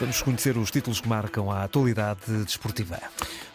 Vamos conhecer os títulos que marcam a atualidade desportiva.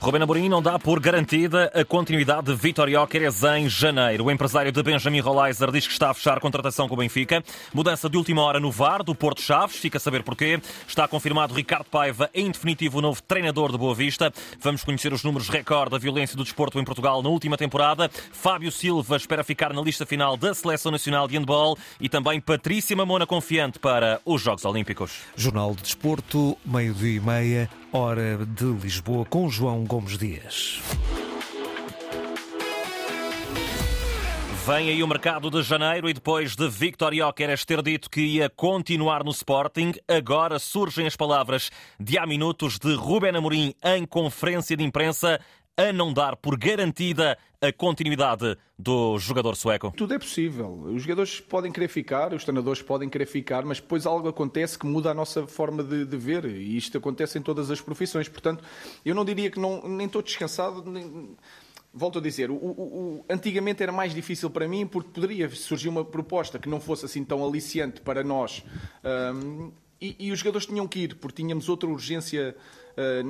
Rubén Amorim não dá por garantida a continuidade de Vitor Jóqueres em janeiro. O empresário de Benjamin Rolaiser diz que está a fechar a contratação com o Benfica. Mudança de última hora no VAR do Porto Chaves, fica a saber porquê. Está confirmado Ricardo Paiva, em definitivo o novo treinador de Boa Vista. Vamos conhecer os números recorde da violência do desporto em Portugal na última temporada. Fábio Silva espera ficar na lista final da Seleção Nacional de Handball e também Patrícia Mamona confiante para os Jogos Olímpicos. Jornal de Desporto, meio-dia e meia, hora de Lisboa, com João Gomes Dias. Vem aí o mercado de janeiro e depois de Victor Jóqueres ter dito que ia continuar no Sporting, agora surgem as palavras de há minutos de Ruben Amorim em conferência de imprensa a não dar por garantida a continuidade do jogador sueco? Tudo é possível. Os jogadores podem querer ficar, os treinadores podem querer ficar, mas depois algo acontece que muda a nossa forma de, de ver e isto acontece em todas as profissões. Portanto, eu não diria que não, nem estou descansado. Nem... Volto a dizer, o, o, o, antigamente era mais difícil para mim porque poderia surgir uma proposta que não fosse assim tão aliciante para nós um, e, e, os jogadores tinham que ir porque tínhamos outra urgência uh,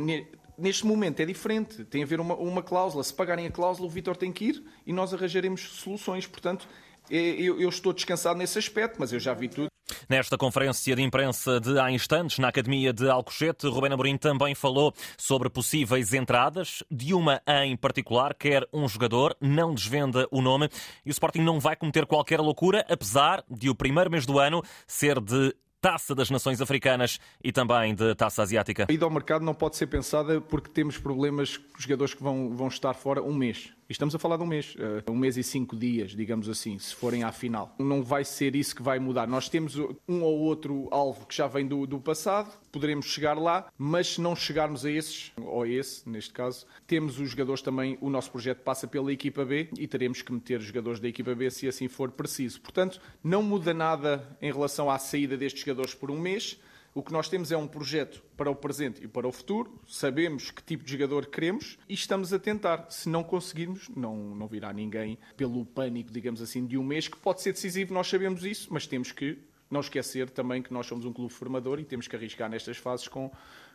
Neste momento é diferente, tem a ver uma, uma cláusula. Se pagarem a cláusula, o Vitor tem que ir e nós arranjaremos soluções. Portanto, é, eu, eu estou descansado nesse aspecto, mas eu já vi tudo. Nesta conferência de imprensa de há instantes, na Academia de Alcochete, Rubén Amorim também falou sobre possíveis entradas, de uma em particular, quer um jogador, não desvenda o nome, e o Sporting não vai cometer qualquer loucura, apesar de o primeiro mês do ano ser de Taça das Nações Africanas e também de Taça Asiática? A ida ao mercado não pode ser pensada porque temos problemas com jogadores que vão, vão estar fora um mês. Estamos a falar de um mês, eh, um mês e cinco dias, digamos assim, se forem à final. Não vai ser isso que vai mudar. Nós temos um ou outro alvo que já vem do, do passado, poderemos chegar lá, mas se não chegarmos a esses, ou a esse, neste caso, temos os jogadores também, o nosso projeto passa pela equipa B e teremos que meter os jogadores da equipa B se assim for preciso. Portanto, não muda nada em relação à saída destes jogadores por um mês. O que nós temos é um projeto para o presente e para o futuro, sabemos que tipo de jogador queremos e estamos a tentar. Se não conseguirmos, não, não virá ninguém pelo pânico, digamos assim, de um mês, que pode ser decisivo, nós sabemos isso, mas temos que não esquecer também que nós somos um clube formador e temos que arriscar nestas fases com,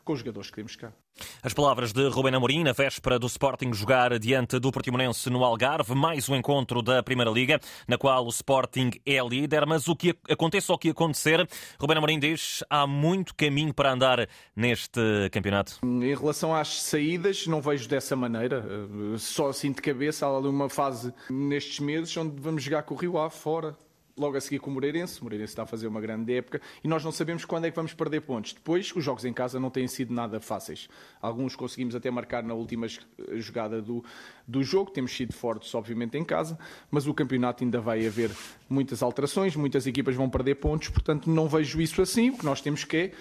com os jogadores que temos cá. As palavras de Rubén Amorim na véspera do Sporting jogar diante do Portimonense no Algarve, mais um encontro da Primeira Liga, na qual o Sporting é líder, mas o que aconteça o que acontecer, Rubén Amorim diz, há muito caminho para andar neste campeonato. Em relação às saídas, não vejo dessa maneira, só assim de cabeça, há ali uma fase nestes meses onde vamos jogar com o Rio Ave fora, logo a seguir com o Moreirense. O Moreirense está a fazer uma grande época e nós não sabemos quando é que vamos perder pontos. Depois, os jogos em casa não têm sido nada fáceis. Alguns conseguimos até marcar na última jogada do, do jogo. Temos sido fortes, obviamente, em casa, mas o campeonato ainda vai haver muitas alterações, muitas equipas vão perder pontos, portanto, não vejo isso assim. O que nós temos que é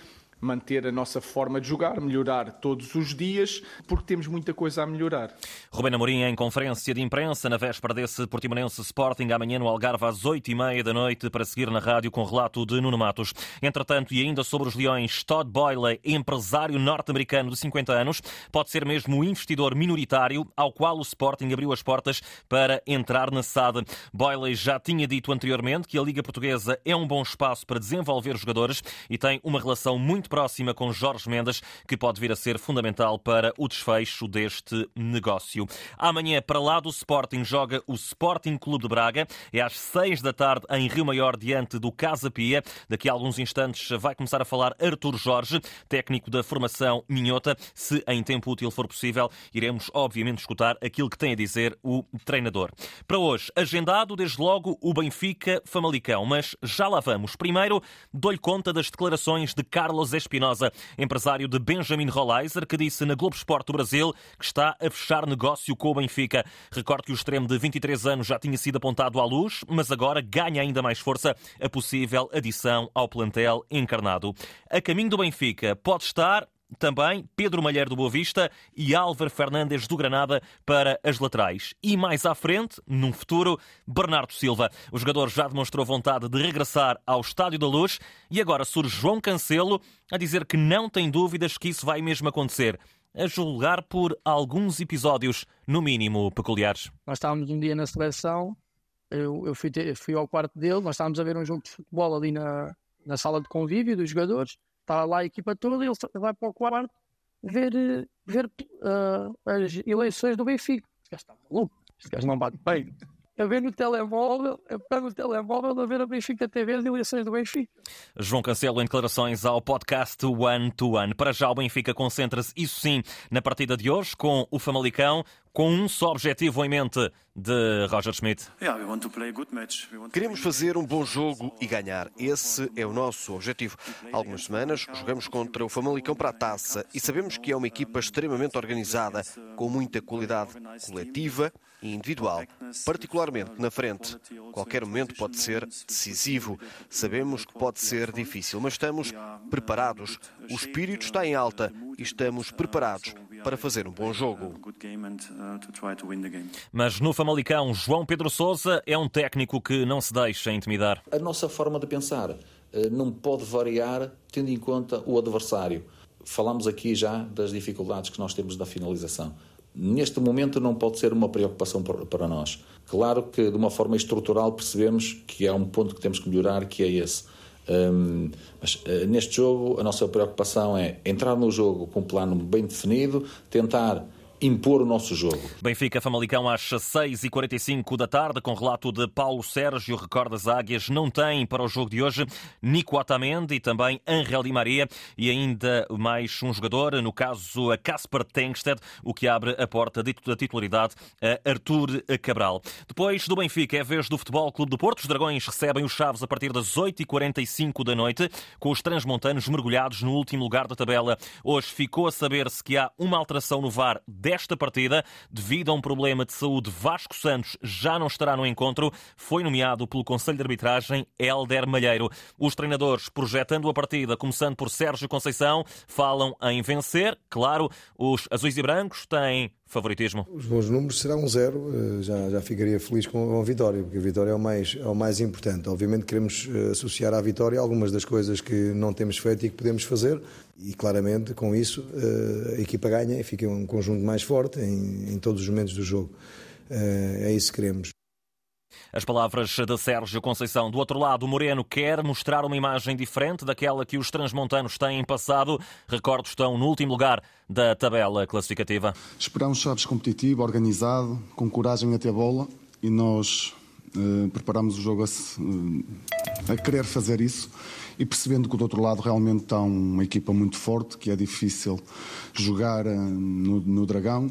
manter a nossa forma de jogar, melhorar todos os dias, porque temos muita coisa a melhorar. Rubén Amorim em conferência de imprensa na véspera desse Portimonense Sporting amanhã no Algarve às oito e meia da noite para seguir na rádio com relato de Nuno Matos. Entretanto, e ainda sobre os Leões, Todd Boyle, empresário norte-americano de 50 anos, pode ser mesmo o investidor minoritário ao qual o Sporting abriu as portas para entrar na SAD. Boyle já tinha dito anteriormente que a Liga Portuguesa é um bom espaço para desenvolver jogadores e tem uma relação muito muito próxima com Jorge Mendes, que pode vir a ser fundamental para o desfecho deste negócio. Amanhã, para lá do Sporting, joga o Sporting Clube de Braga. É às seis da tarde em Rio Maior, diante do Casa Pia. Daqui a alguns instantes vai começar a falar Artur Jorge, técnico da formação Minhota. Se em tempo útil for possível, iremos obviamente escutar aquilo que tem a dizer o treinador. Para hoje, agendado desde logo o Benfica Famalicão, mas já lá vamos. Primeiro, dou-lhe conta das declarações de Carlos Espinosa, empresário de Benjamin Rolaiser, que disse na Globo Esporte do Brasil que está a fechar negócio com o Benfica. Recordo que o extremo de 23 anos já tinha sido apontado à luz, mas agora ganha ainda mais força a possível adição ao plantel encarnado. A caminho do Benfica pode estar também Pedro Malheiro do Boa Vista e Álvaro Fernandes do Granada para as laterais. E mais à frente, num futuro, Bernardo Silva. O jogador já demonstrou vontade de regressar ao Estádio da Luz e agora surge João Cancelo a dizer que não tem dúvidas que isso vai mesmo acontecer. A julgar por alguns episódios, no mínimo, peculiares. Nós estávamos um dia na seleção, eu, eu fui, fui, ao quarto dele, nós estávamos a ver um jogo de futebol ali na, na sala de convívio dos jogadores está lá a equipa toda, ele vai para o quarto ver, eh, ver uh, as eleições do Benfica. Este gajo está maluco, este gajo não bate bem a ver no telemóvel, a pegar no telemóvel a ver a Benfica TV as eleições do Benfica. João Cancelo em declarações ao podcast One to One. Para já o Benfica concentra-se, isso sim, na partida de hoje com o Famalicão, com um só objetivo em mente de Roger Schmidt. Queremos fazer um bom jogo e ganhar. Esse é o nosso objetivo. Há algumas semanas jogamos contra o Famalicão para a taça e sabemos que é uma equipa extremamente organizada, com muita qualidade coletiva e individual, particularmente na frente. Qualquer momento pode ser decisivo. Sabemos que pode ser difícil, mas estamos preparados. O espírito está em alta e estamos preparados para fazer um bom jogo. Mas no Famalicão, João Pedro Sousa é um técnico que não se deixa intimidar. A nossa forma de pensar eh, não pode variar tendo em conta o adversário. Falamos aqui já das dificuldades que nós temos da finalização. Neste momento não pode ser uma preocupação para nós. Claro que de uma forma estrutural percebemos que há um ponto que temos que melhorar, que é esse. Um, mas uh, neste jogo a nossa preocupação é entrar no jogo com um plano bem definido, tentar impor o nosso jogo. Benfica Famalicão às 6h45 da tarde, com relato de Paulo Sérgio. Recorda as águias não têm para o jogo de hoje Nico Otamendi e também Angel Di Maria e ainda mais um jogador, no caso a Casper Tengsted, o que abre a porta da titularidade a Artur Cabral. Depois do Benfica é vez do Futebol Clube do Porto. Os Dragões recebem os Chaves a partir das 8h45 da noite, com os transmontanos mergulhados no último lugar da tabela. Hoje ficou a saber-se que há uma alteração no VAR desta partida. Devido a um problema de saúde, Vasco Santos já não estará no encontro. Foi nomeado pelo Conselho de Arbitragem Helder Malheiro. Os treinadores, projetando a partida, começando por Sérgio Conceição, falam em vencer. Claro, os azuis e brancos têm favoritismo? Os bons números será um zero, eh, já, já ficaria feliz com a vitória, porque a vitória é o, mais, é o mais importante. Obviamente queremos eh, associar à vitória algumas das coisas que não temos feito e que podemos fazer, e claramente com isso eh, a equipa ganha e fica um conjunto mais forte em, em todos os momentos do jogo. É isso que queremos. As palavras de Sérgio Conceição. Do outro lado, o Moreno quer mostrar uma imagem diferente daquela que os transmontanos têm passado. Recordos estão no último lugar da tabela classificativa. Esperamos Chaves competitivo, organizado, com coragem até a bola e nós eh, preparamos o jogo a, eh, a, querer fazer isso e percebendo que do outro lado realmente está uma equipa muito forte, que é difícil jogar eh, no, no Dragão.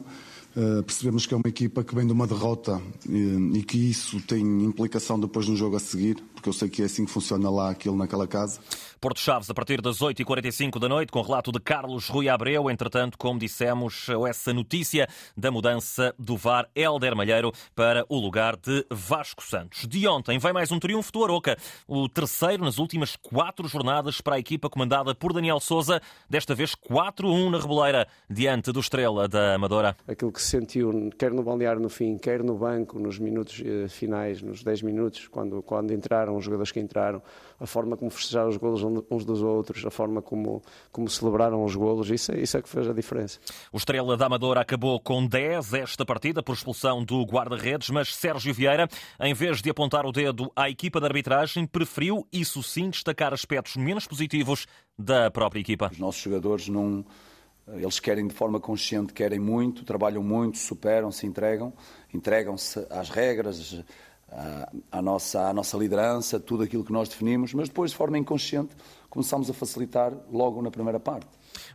Uh, percebemos que é uma equipa que vem de uma derrota e, e, que isso tem implicação depois no jogo a seguir, porque eu sei que é assim que funciona lá aquilo naquela casa. Porto Chaves a partir das 8h45 da noite, com relato de Carlos Rui Abreu. Entretanto, como dissemos, essa notícia da mudança do VAR Helder Malheiro para o lugar de Vasco Santos. De ontem vai mais um triunfo do Aroca, o terceiro nas últimas quatro jornadas para a equipa comandada por Daniel Souza, desta vez 4-1 na Reboleira, diante do Estrela da Amadora. Aquilo que se sentiu, quer no balneário no fim, quer no banco, nos minutos eh, finais, nos 10 minutos, quando, quando entraram, os jogadores que entraram, a forma como festejaram os golos uns dos outros, a forma como, como celebraram os golos, isso, é, isso é que fez a diferença. O Estrela da Amadora acabou com 10 esta partida por expulsão do guarda-redes, mas Sérgio Vieira, em vez de apontar o dedo à equipa de arbitragem, preferiu, isso sim, destacar aspectos menos positivos da própria equipa. Os nossos jogadores não eles querem de forma consciente, querem muito, trabalham muito, superam, se entregam, entregam-se às regras, à, nossa, à nossa liderança, tudo aquilo que nós definimos, mas depois, de forma inconsciente, começámos a facilitar logo na primeira parte.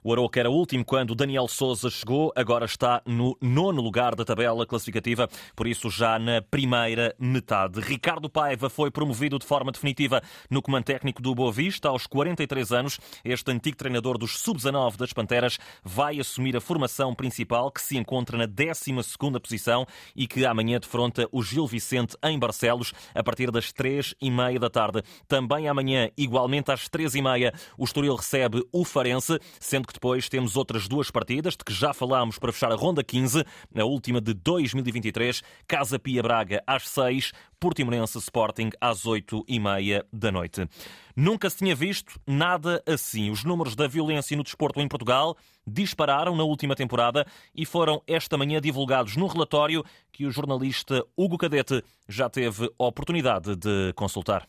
O Aroca era último quando Daniel Souza chegou, agora está no nono lugar da tabela classificativa, por isso já na primeira metade. Ricardo Paiva foi promovido de forma definitiva no comando técnico do Boa Vista aos 43 anos. Este antigo treinador dos sub-19 das Panteras vai assumir a formação principal que se encontra na 12ª posição e que amanhã defronta o Gil Vicente em Barcelos a partir das 3 e meia da tarde. Também amanhã, igualmente às 3 e meia, o Estoril recebe o Farense sendo que depois temos outras duas partidas de que já falámos para fechar a ronda 15, a última de 2023, Casa Pia Braga às 6, Portimonense Sporting às 8 e meia da noite. Nunca se tinha visto nada assim. Os números da violência no desporto em Portugal dispararam na última temporada e foram esta manhã divulgados num relatório que o jornalista Hugo Cadete já teve oportunidade de consultar.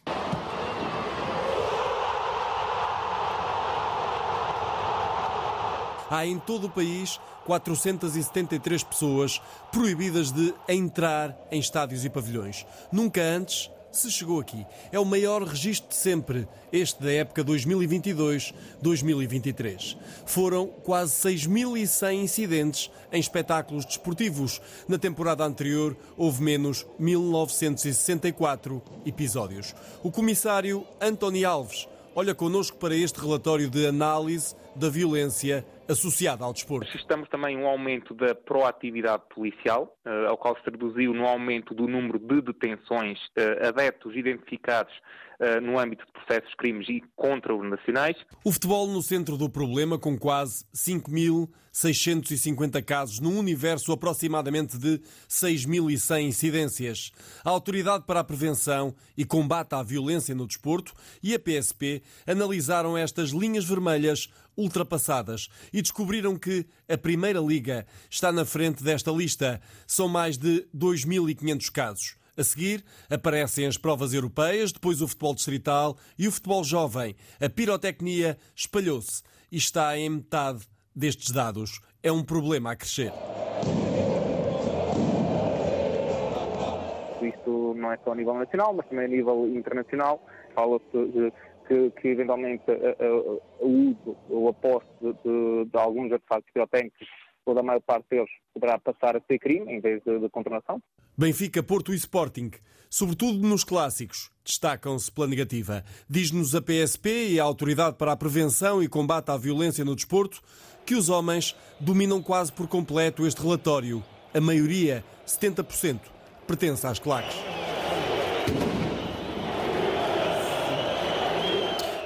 Há em todo o país 473 pessoas proibidas de entrar em estádios e pavilhões. Nunca antes se chegou aqui. É o maior registro de sempre, este da época 2022-2023. Foram quase 6.100 incidentes em espetáculos desportivos. Na temporada anterior, houve menos 1.964 episódios. O comissário António Alves olha connosco para este relatório de análise da violência associada ao desporto. Assistamos também um aumento da proatividade policial, uh, ao qual se traduziu no aumento do número de detenções uh, adeptos identificados uh, no âmbito de processos crimes e contra-nacionais. O futebol no centro do problema, com quase 5.650 casos, num universo aproximadamente de 6.100 incidências. A Autoridade para a Prevenção e Combate à Violência no Desporto e a PSP analisaram estas linhas vermelhas ultrapassadas e descobriram que a Primeira Liga está na frente desta lista. São mais de 2.500 casos. A seguir, aparecem as provas europeias, depois o futebol distrital e o futebol jovem. A pirotecnia espalhou-se e está em metade destes dados. É um problema a crescer. Isto não é só a nível nacional, mas também a nível internacional. Fala-se de que, que eventualmente o uso ou a posse de, de, alguns artefatos pirotécnicos ou da maior parte deles poderá passar a ser crime em vez de, de. Benfica, Porto e Sporting, sobretudo nos clássicos, destacam-se pela negativa. Diz-nos a PSP e a Autoridade para a Prevenção e Combate à Violência no Desporto que os homens dominam quase por completo este relatório. A maioria, 70%, pertence às claques.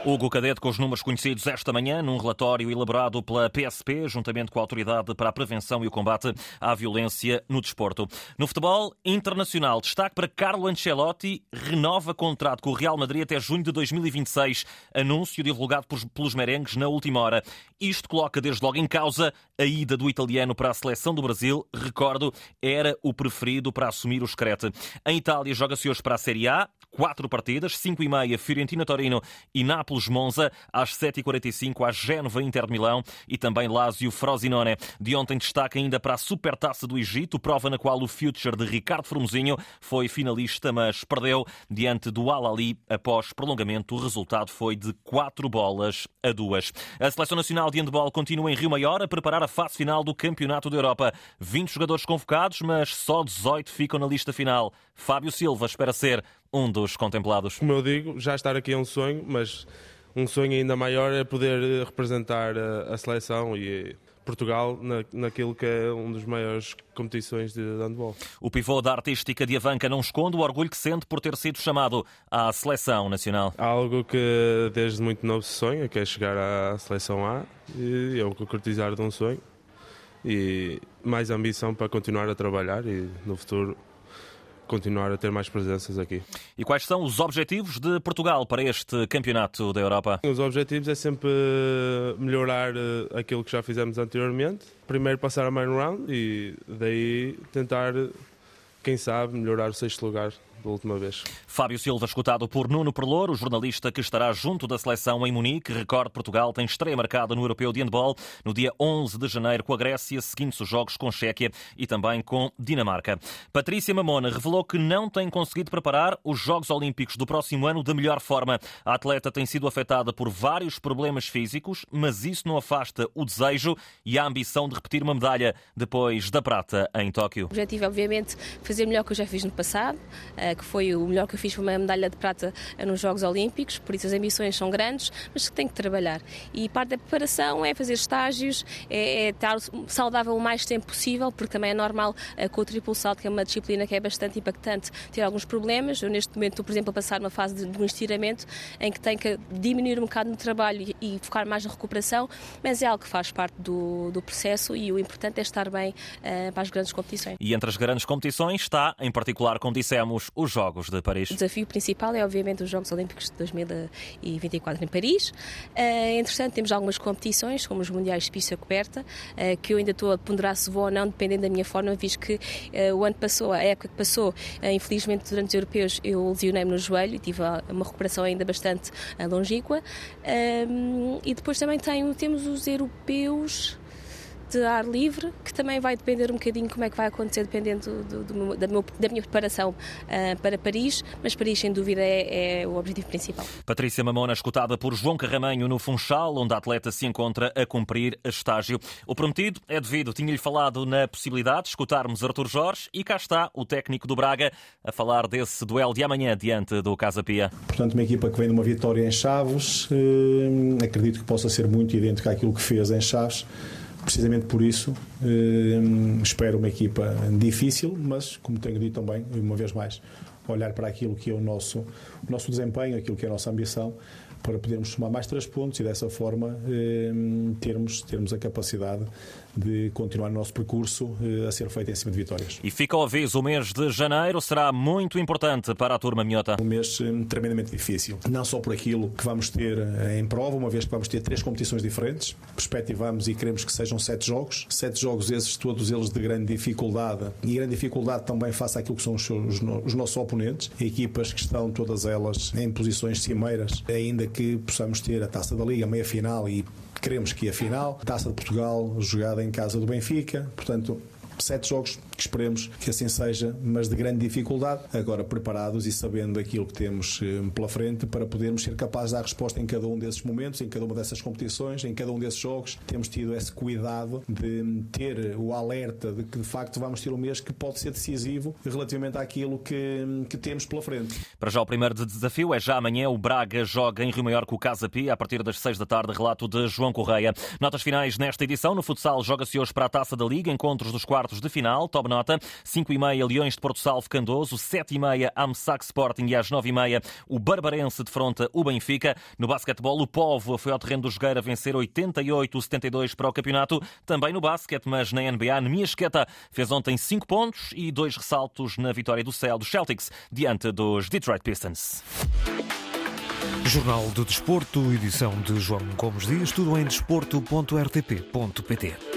Hugo Cadete com os números conhecidos esta manhã num relatório elaborado pela PSP, juntamente com a Autoridade para a Prevenção e o Combate à Violência no Desporto. No futebol internacional, destaque para Carlo Ancelotti, renova contrato com o Real Madrid até junho de 2026, anúncio divulgado pelos merengues na última hora. Isto coloca desde logo em causa a ida do italiano para a seleção do Brasil. Recordo, era o preferido para assumir o Screte. Em Itália, joga-se hoje para a Série A, quatro partidas, cinco e meia, Fiorentina-Torino e Nápoles-Monza, às 7h45, a Génova Inter de Milão e também Lazio Frosinone. De ontem destaque ainda para a Supertaça do Egito, prova na qual o Future de Ricardo Formosinho foi finalista, mas perdeu diante do Al-Ali após prolongamento. O resultado foi de quatro bolas a duas. A Seleção Nacional de Handball continua em Rio Maior a preparar a fase final do Campeonato da Europa. 20 jogadores convocados, mas só 18 ficam na lista final. Fábio Silva espera ser um dos contemplados. Como eu digo, já estar aqui é um sonho, mas um sonho ainda maior é poder representar a, a seleção e Portugal na, naquilo que é uma das maiores competições de handball. O pivô da artística de Avanca não esconde o orgulho que sente por ter sido chamado à seleção nacional. Algo que desde muito novo se sonha, que é chegar à seleção A e é o concretizar de um sonho e mais ambição para continuar a trabalhar e no futuro continuar a ter mais presenças aqui. E quais são os objetivos de Portugal para este campeonato da Europa? Os objetivos é sempre melhorar eh, aquilo que já fizemos anteriormente. Primeiro passar a main round e daí tentar, quem sabe, melhorar o sexto lugar da última vez. Fábio Silva, escutado por Nuno Perlour, o jornalista que estará junto da seleção em Munique. Recorde Portugal tem estreia marcada no Europeu de Handball no dia 11 de janeiro com a Grécia, seguindo-se os jogos com Chequia e também com Dinamarca. Patrícia Mamona revelou que não tem conseguido preparar os Jogos Olímpicos do próximo ano da melhor forma. A atleta tem sido afetada por vários problemas físicos, mas isso não afasta o desejo e a ambição de repetir uma medalha depois da prata em Tóquio. O objetivo é, obviamente, fazer melhor que eu já fiz no passado, eh, que foi o melhor que eu fiz, foi uma medalha de prata nos Jogos Olímpicos, por isso as ambições são grandes, mas que tem que trabalhar. E parte da preparação é fazer estágios, é, é estar saudável o mais tempo possível, porque também é normal eh, com o triplo salto, que é uma disciplina que é bastante impactante, ter alguns problemas. Eu neste momento estou, por exemplo, a passar uma fase de, de um estiramento em que tenho que diminuir um bocado no trabalho e, e, focar mais na recuperação, mas é algo que faz parte do, do processo e o importante é estar bem uh, para as grandes competições. E entre as grandes competições está, em particular, como dissemos, os Jogos de Paris. O desafio principal é, obviamente, os Jogos Olímpicos de 2024 em Paris. Uh, entretanto, temos algumas competições, como os Mundiais de Pista Coberta, uh, que eu ainda estou a ponderar se vou ou não, dependendo da minha forma, visto que uh, o ano passou, a época que passou, infelizmente, durante os europeus, eu lesionei-me no joelho e tive uma recuperação ainda bastante longínqua. e depois também tenho, temos os europeus de ar livre, que também vai depender um bocadinho como é que vai acontecer, dependendo do, do, da, meu, da, minha preparação uh, para Paris, mas Paris, sem dúvida, é, é, o objetivo principal. Patrícia Mamona, escutada por João Carramanho no Funchal, onde a atleta se encontra a cumprir estágio. O prometido é devido, tinha-lhe falado na possibilidade de escutarmos Artur Jorge e cá está o técnico do Braga a falar desse duelo de amanhã diante do Casa Pia. Portanto, uma equipa que vem de uma vitória em Chaves, eh, acredito que possa ser muito idêntica àquilo que fez em Chaves. Precisamente por isso, eh, espero uma equipa difícil, mas, como tenho dito também, uma vez mais, olhar para aquilo que é o nosso, o nosso desempenho, aquilo que é a nossa ambição para podermos somar mais três pontos e dessa forma eh, termos, termos a capacidade de continuar o nosso percurso eh, a ser feito em cima de vitórias. E fica ao aviso, o mês de janeiro será muito importante para a turma minhota. Um mês eh, tremendamente difícil, não só por aquilo que vamos ter em prova, uma vez que vamos ter três competições diferentes, perspectivamos e queremos que sejam sete jogos, sete jogos esses, todos eles de grande dificuldade e grande dificuldade também face àquilo que são os, os, os nossos oponentes, equipas que estão todas elas em posições cimeiras, ainda que que possamos ter a taça da Liga, meia final e queremos que a final, taça de Portugal jogada em casa do Benfica, portanto sete jogos que esperemos que assim seja, mas de grande dificuldade, agora preparados e sabendo aquilo que temos eh, pela frente para podermos ser capazes de dar resposta em cada um desses momentos, em cada uma dessas competições, em cada um desses jogos. Temos tido esse cuidado de ter o alerta de que de facto vamos ter um mês que pode ser decisivo relativamente àquilo que, que temos pela frente. Para já o primeiro desafio é já amanhã o Braga joga em Rio Maior com o Casa Pia a partir das seis da tarde, relato de João Correia. Notas finais nesta edição, no futsal joga-se hoje para a Taça da Liga, encontros dos quartos de final, top nota, 5 e meia Leões de Porto Salvo Candoso, 7 e meia Amsac Sporting e às 9 e meia o Barbarense defronta o Benfica. No basquetebol, o Povo foi ao terreno do Jogueira vencer 88-72 para o campeonato. Também no basquete, mas na NBA, Esqueta fez ontem 5 pontos e 2 ressaltos na vitória do céu dos Celtics diante dos Detroit Pistons. Jornal do Desporto, edição de João Gomes Dias, tudo em desporto.rtp.pt.